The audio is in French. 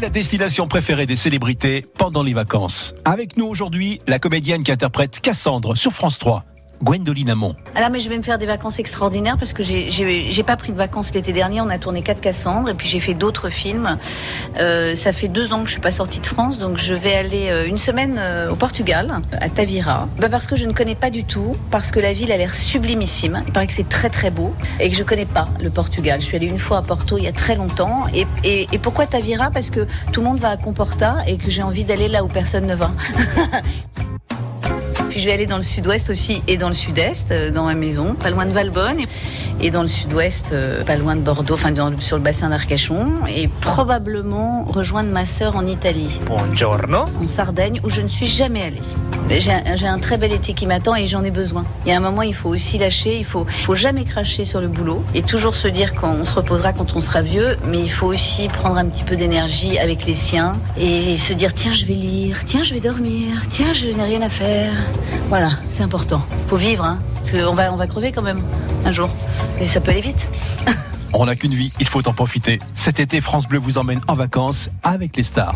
la destination préférée des célébrités pendant les vacances. Avec nous aujourd'hui, la comédienne qui interprète Cassandre sur France 3. Gwendoline Amon. Alors, mais je vais me faire des vacances extraordinaires parce que j'ai pas pris de vacances l'été dernier. On a tourné quatre Cassandres et puis j'ai fait d'autres films. Euh, ça fait deux ans que je suis pas sortie de France, donc je vais aller euh, une semaine euh, au Portugal, à Tavira. Bah parce que je ne connais pas du tout, parce que la ville a l'air sublimissime. Il paraît que c'est très très beau et que je connais pas le Portugal. Je suis allée une fois à Porto il y a très longtemps. Et pourquoi Tavira? Parce que tout le monde va à Comporta et que j'ai envie d'aller là où personne ne va. Puis je vais aller dans le sud-ouest aussi et dans le sud-est, euh, dans ma maison, pas loin de Valbonne et dans le sud-ouest, euh, pas loin de Bordeaux, enfin sur le bassin d'Arcachon, et probablement rejoindre ma sœur en Italie. Buongiorno. En Sardaigne, où je ne suis jamais allée. J'ai un, très bel été qui m'attend et j'en ai besoin. Il y a un moment, il faut aussi lâcher, il faut, faut jamais cracher sur le boulot et toujours se dire qu'on se reposera quand on sera vieux, mais il faut aussi prendre un petit peu d'énergie avec les siens et se dire tiens, je vais lire, tiens, je vais dormir, tiens, je n'ai rien à faire. Voilà, c'est important. Faut vivre, hein, parce qu'on va, on va crever quand même un jour, mais ça peut aller vite. On n'a qu'une vie, il faut en profiter. Cet été, France Bleu vous emmène en vacances avec les stars.